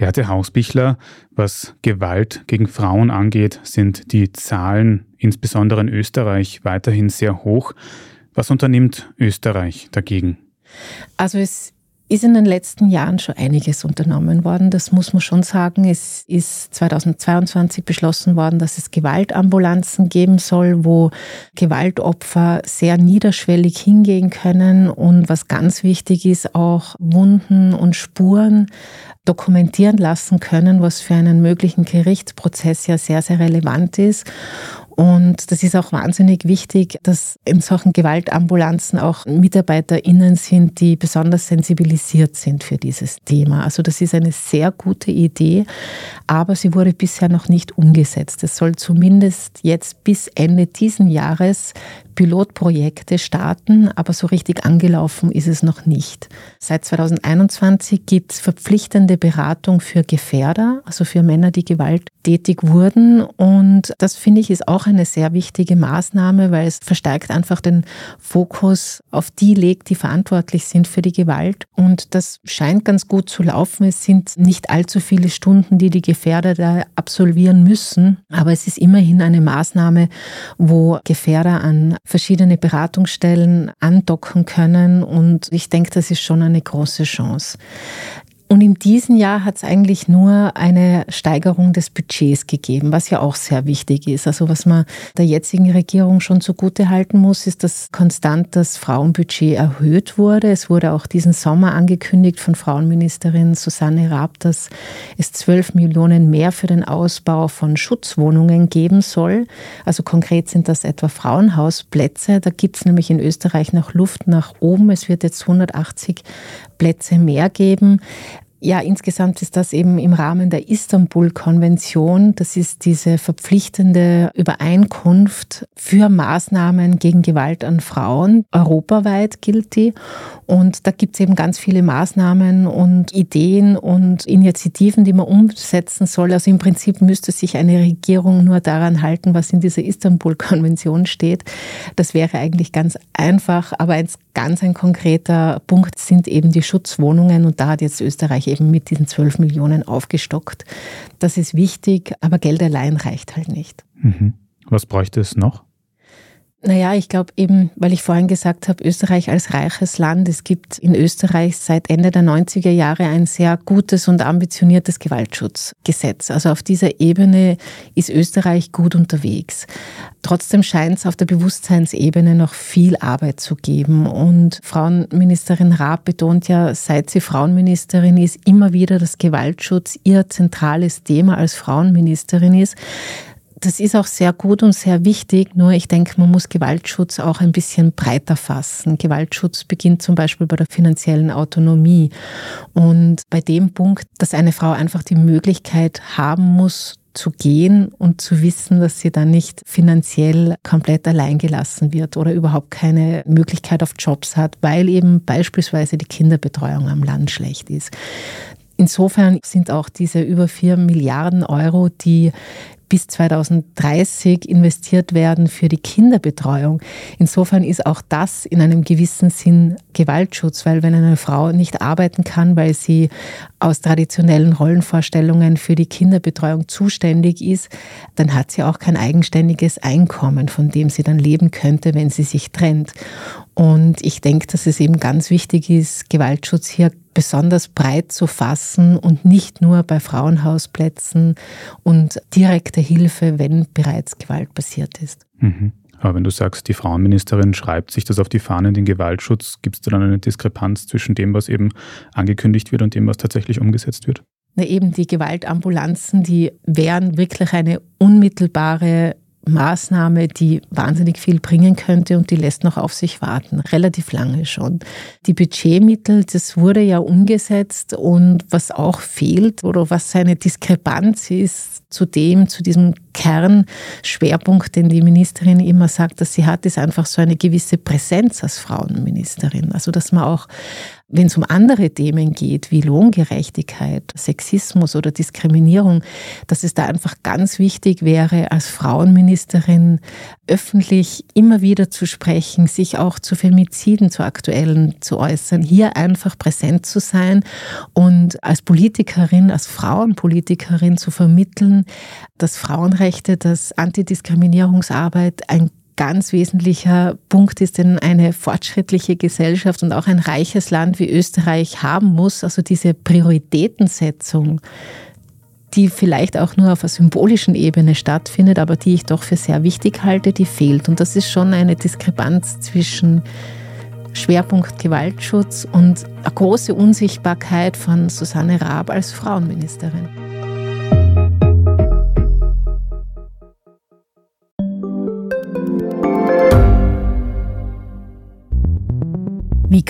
Beate Hausbichler, was Gewalt gegen Frauen angeht, sind die Zahlen insbesondere in Österreich weiterhin sehr hoch. Was unternimmt Österreich dagegen? Also es ist in den letzten Jahren schon einiges unternommen worden. Das muss man schon sagen. Es ist 2022 beschlossen worden, dass es Gewaltambulanzen geben soll, wo Gewaltopfer sehr niederschwellig hingehen können und was ganz wichtig ist, auch Wunden und Spuren dokumentieren lassen können, was für einen möglichen Gerichtsprozess ja sehr, sehr relevant ist. Und das ist auch wahnsinnig wichtig, dass in solchen Gewaltambulanzen auch MitarbeiterInnen sind, die besonders sensibilisiert sind für dieses Thema. Also das ist eine sehr gute Idee, aber sie wurde bisher noch nicht umgesetzt. Es soll zumindest jetzt bis Ende diesen Jahres Pilotprojekte starten, aber so richtig angelaufen ist es noch nicht. Seit 2021 gibt es verpflichtende Beratung für Gefährder, also für Männer, die gewalttätig wurden. Und das finde ich ist auch eine sehr wichtige Maßnahme, weil es verstärkt einfach den Fokus auf die legt, die verantwortlich sind für die Gewalt. Und das scheint ganz gut zu laufen. Es sind nicht allzu viele Stunden, die die Gefährder da absolvieren müssen, aber es ist immerhin eine Maßnahme, wo Gefährder an verschiedene Beratungsstellen andocken können. Und ich denke, das ist schon eine große Chance. Und in diesem Jahr hat es eigentlich nur eine Steigerung des Budgets gegeben, was ja auch sehr wichtig ist. Also was man der jetzigen Regierung schon zugute halten muss, ist, dass konstant das Frauenbudget erhöht wurde. Es wurde auch diesen Sommer angekündigt von Frauenministerin Susanne Raab, dass es 12 Millionen mehr für den Ausbau von Schutzwohnungen geben soll. Also konkret sind das etwa Frauenhausplätze. Da gibt es nämlich in Österreich noch Luft nach oben. Es wird jetzt 180 Plätze mehr geben. Ja, insgesamt ist das eben im Rahmen der Istanbul-Konvention. Das ist diese verpflichtende Übereinkunft für Maßnahmen gegen Gewalt an Frauen. Europaweit gilt die. Und da gibt es eben ganz viele Maßnahmen und Ideen und Initiativen, die man umsetzen soll. Also im Prinzip müsste sich eine Regierung nur daran halten, was in dieser Istanbul-Konvention steht. Das wäre eigentlich ganz einfach. Aber ein ganz ein konkreter Punkt sind eben die Schutzwohnungen. Und da hat jetzt Österreich eben mit diesen 12 Millionen aufgestockt. Das ist wichtig, aber Geld allein reicht halt nicht. Mhm. Was bräuchte es noch? Naja, ich glaube eben, weil ich vorhin gesagt habe, Österreich als reiches Land. Es gibt in Österreich seit Ende der 90er Jahre ein sehr gutes und ambitioniertes Gewaltschutzgesetz. Also auf dieser Ebene ist Österreich gut unterwegs. Trotzdem scheint es auf der Bewusstseinsebene noch viel Arbeit zu geben. Und Frauenministerin Raab betont ja, seit sie Frauenministerin ist, immer wieder, dass Gewaltschutz ihr zentrales Thema als Frauenministerin ist. Das ist auch sehr gut und sehr wichtig, nur ich denke, man muss Gewaltschutz auch ein bisschen breiter fassen. Gewaltschutz beginnt zum Beispiel bei der finanziellen Autonomie. Und bei dem Punkt, dass eine Frau einfach die Möglichkeit haben muss, zu gehen und zu wissen, dass sie dann nicht finanziell komplett alleingelassen wird oder überhaupt keine Möglichkeit auf Jobs hat, weil eben beispielsweise die Kinderbetreuung am Land schlecht ist. Insofern sind auch diese über vier Milliarden Euro, die bis 2030 investiert werden für die Kinderbetreuung. Insofern ist auch das in einem gewissen Sinn Gewaltschutz, weil wenn eine Frau nicht arbeiten kann, weil sie aus traditionellen Rollenvorstellungen für die Kinderbetreuung zuständig ist, dann hat sie auch kein eigenständiges Einkommen, von dem sie dann leben könnte, wenn sie sich trennt. Und ich denke, dass es eben ganz wichtig ist, Gewaltschutz hier besonders breit zu fassen und nicht nur bei Frauenhausplätzen und direkte Hilfe, wenn bereits Gewalt passiert ist. Mhm. Aber wenn du sagst, die Frauenministerin schreibt sich das auf die Fahnen, den Gewaltschutz, gibt es da dann eine Diskrepanz zwischen dem, was eben angekündigt wird und dem, was tatsächlich umgesetzt wird? Na eben die Gewaltambulanzen, die wären wirklich eine unmittelbare Maßnahme, die wahnsinnig viel bringen könnte und die lässt noch auf sich warten, relativ lange schon. Die Budgetmittel, das wurde ja umgesetzt und was auch fehlt oder was eine Diskrepanz ist zu dem, zu diesem Kernschwerpunkt, den die Ministerin immer sagt, dass sie hat, ist einfach so eine gewisse Präsenz als Frauenministerin. Also dass man auch wenn es um andere Themen geht, wie Lohngerechtigkeit, Sexismus oder Diskriminierung, dass es da einfach ganz wichtig wäre, als Frauenministerin öffentlich immer wieder zu sprechen, sich auch zu Femiziden, zu aktuellen zu äußern, hier einfach präsent zu sein und als Politikerin, als Frauenpolitikerin zu vermitteln, dass Frauenrechte, dass Antidiskriminierungsarbeit ein ganz wesentlicher Punkt ist, den eine fortschrittliche Gesellschaft und auch ein reiches Land wie Österreich haben muss. Also diese Prioritätensetzung, die vielleicht auch nur auf einer symbolischen Ebene stattfindet, aber die ich doch für sehr wichtig halte, die fehlt. Und das ist schon eine Diskrepanz zwischen Schwerpunkt Gewaltschutz und eine große Unsichtbarkeit von Susanne Raab als Frauenministerin.